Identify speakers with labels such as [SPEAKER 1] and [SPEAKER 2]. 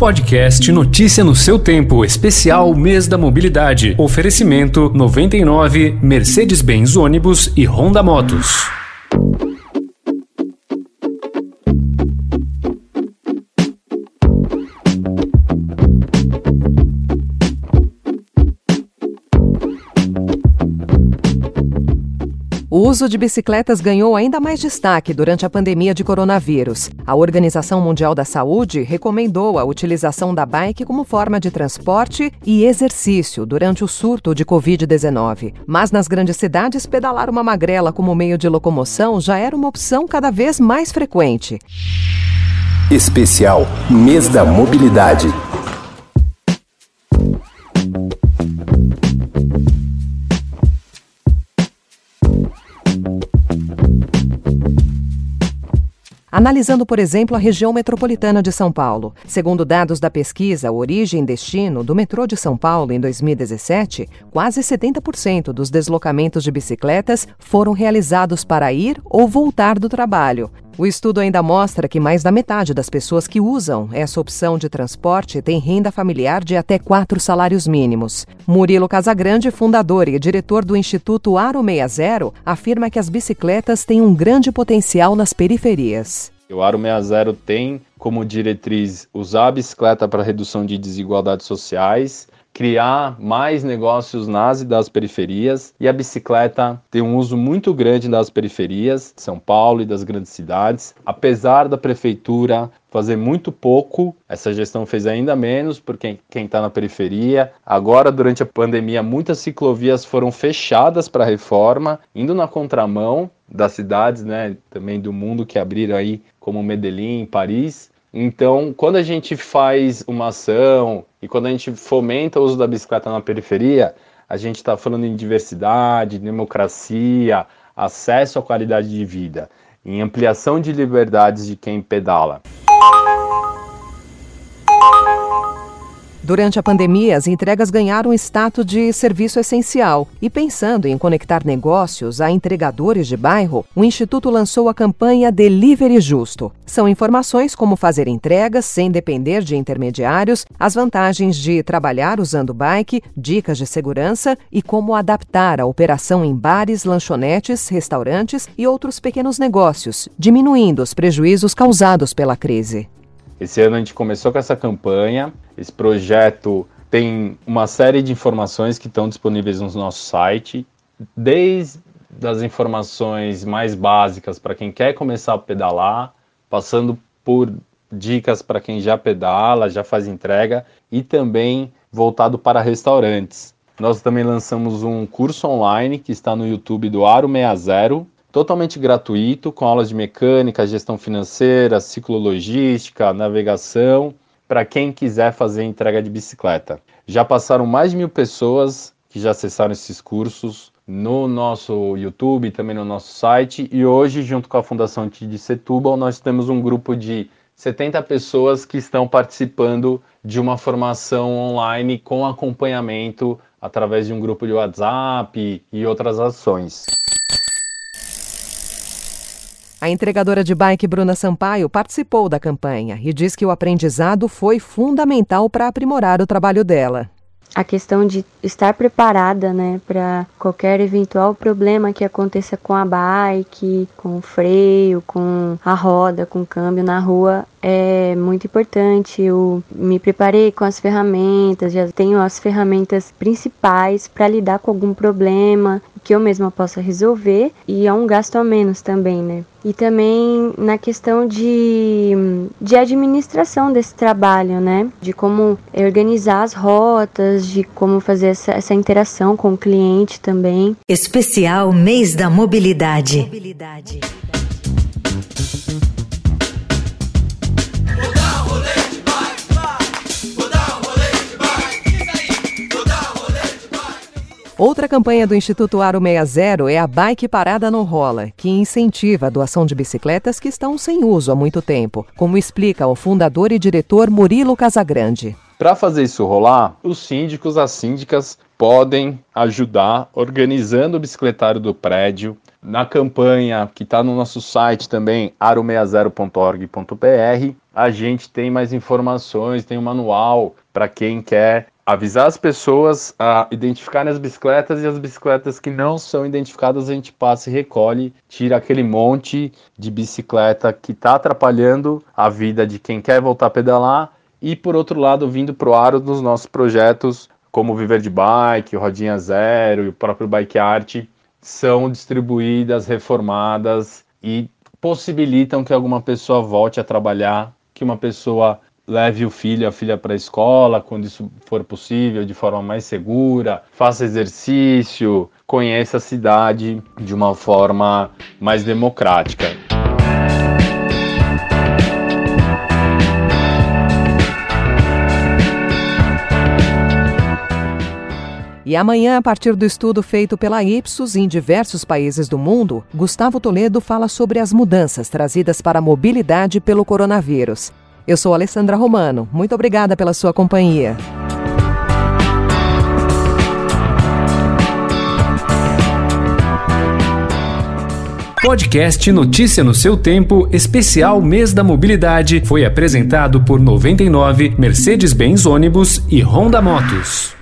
[SPEAKER 1] Podcast Notícia no seu tempo, especial Mês da Mobilidade. Oferecimento 99 Mercedes-Benz ônibus e Honda Motos.
[SPEAKER 2] Uso de bicicletas ganhou ainda mais destaque durante a pandemia de coronavírus. A Organização Mundial da Saúde recomendou a utilização da bike como forma de transporte e exercício durante o surto de Covid-19. Mas nas grandes cidades, pedalar uma magrela como meio de locomoção já era uma opção cada vez mais frequente.
[SPEAKER 3] Especial Mês da Mobilidade.
[SPEAKER 2] Analisando, por exemplo, a região metropolitana de São Paulo. Segundo dados da pesquisa Origem e Destino do metrô de São Paulo em 2017, quase 70% dos deslocamentos de bicicletas foram realizados para ir ou voltar do trabalho. O estudo ainda mostra que mais da metade das pessoas que usam essa opção de transporte tem renda familiar de até quatro salários mínimos. Murilo Casagrande, fundador e diretor do Instituto Aro 60, afirma que as bicicletas têm um grande potencial nas periferias.
[SPEAKER 4] O Aro 60 tem como diretriz usar a bicicleta para redução de desigualdades sociais criar mais negócios nas e das periferias e a bicicleta tem um uso muito grande das periferias São Paulo e das grandes cidades, apesar da prefeitura fazer muito pouco, essa gestão fez ainda menos porque quem está na periferia. Agora, durante a pandemia, muitas ciclovias foram fechadas para reforma, indo na contramão das cidades, né, também do mundo que abriram aí, como Medellín, Paris. Então, quando a gente faz uma ação e quando a gente fomenta o uso da bicicleta na periferia, a gente está falando em diversidade, democracia, acesso à qualidade de vida, em ampliação de liberdades de quem pedala.
[SPEAKER 2] Durante a pandemia, as entregas ganharam status de serviço essencial. E pensando em conectar negócios a entregadores de bairro, o Instituto lançou a campanha Delivery Justo. São informações como fazer entregas sem depender de intermediários, as vantagens de trabalhar usando bike, dicas de segurança e como adaptar a operação em bares, lanchonetes, restaurantes e outros pequenos negócios, diminuindo os prejuízos causados pela crise.
[SPEAKER 4] Esse ano a gente começou com essa campanha. Esse projeto tem uma série de informações que estão disponíveis no nosso site, desde as informações mais básicas para quem quer começar a pedalar, passando por dicas para quem já pedala, já faz entrega e também voltado para restaurantes. Nós também lançamos um curso online que está no YouTube do Aro 60, totalmente gratuito, com aulas de mecânica, gestão financeira, ciclologística, navegação, para quem quiser fazer entrega de bicicleta. Já passaram mais de mil pessoas que já acessaram esses cursos no nosso YouTube também no nosso site. E hoje, junto com a Fundação TID Setúbal, nós temos um grupo de 70 pessoas que estão participando de uma formação online com acompanhamento através de um grupo de WhatsApp e outras ações.
[SPEAKER 2] A entregadora de bike Bruna Sampaio participou da campanha e diz que o aprendizado foi fundamental para aprimorar o trabalho dela.
[SPEAKER 5] A questão de estar preparada, né, para qualquer eventual problema que aconteça com a bike, com o freio, com a roda, com o câmbio na rua, é muito importante. Eu me preparei com as ferramentas, já tenho as ferramentas principais para lidar com algum problema que eu mesma possa resolver e é um gasto a menos também, né? E também na questão de, de administração desse trabalho, né? De como organizar as rotas, de como fazer essa, essa interação com o cliente também.
[SPEAKER 6] Especial Mês da Mobilidade. Mobilidade.
[SPEAKER 2] Outra campanha do Instituto Aro 60 é a Bike Parada Não Rola, que incentiva a doação de bicicletas que estão sem uso há muito tempo, como explica o fundador e diretor Murilo Casagrande.
[SPEAKER 4] Para fazer isso rolar, os síndicos, as síndicas podem ajudar organizando o bicicletário do prédio. Na campanha que está no nosso site também, aro60.org.br, a gente tem mais informações, tem um manual para quem quer avisar as pessoas a identificarem as bicicletas e as bicicletas que não são identificadas a gente passa e recolhe, tira aquele monte de bicicleta que está atrapalhando a vida de quem quer voltar a pedalar e por outro lado vindo pro aro dos nossos projetos como Viver de Bike, Rodinha Zero e o próprio Bike Art são distribuídas, reformadas e possibilitam que alguma pessoa volte a trabalhar, que uma pessoa leve o filho, a filha para a escola, quando isso for possível, de forma mais segura, faça exercício, conheça a cidade de uma forma mais democrática.
[SPEAKER 2] E amanhã, a partir do estudo feito pela Ipsos em diversos países do mundo, Gustavo Toledo fala sobre as mudanças trazidas para a mobilidade pelo coronavírus. Eu sou Alessandra Romano. Muito obrigada pela sua companhia.
[SPEAKER 1] Podcast Notícia no seu tempo, especial Mês da Mobilidade, foi apresentado por 99, Mercedes-Benz Ônibus e Honda Motos.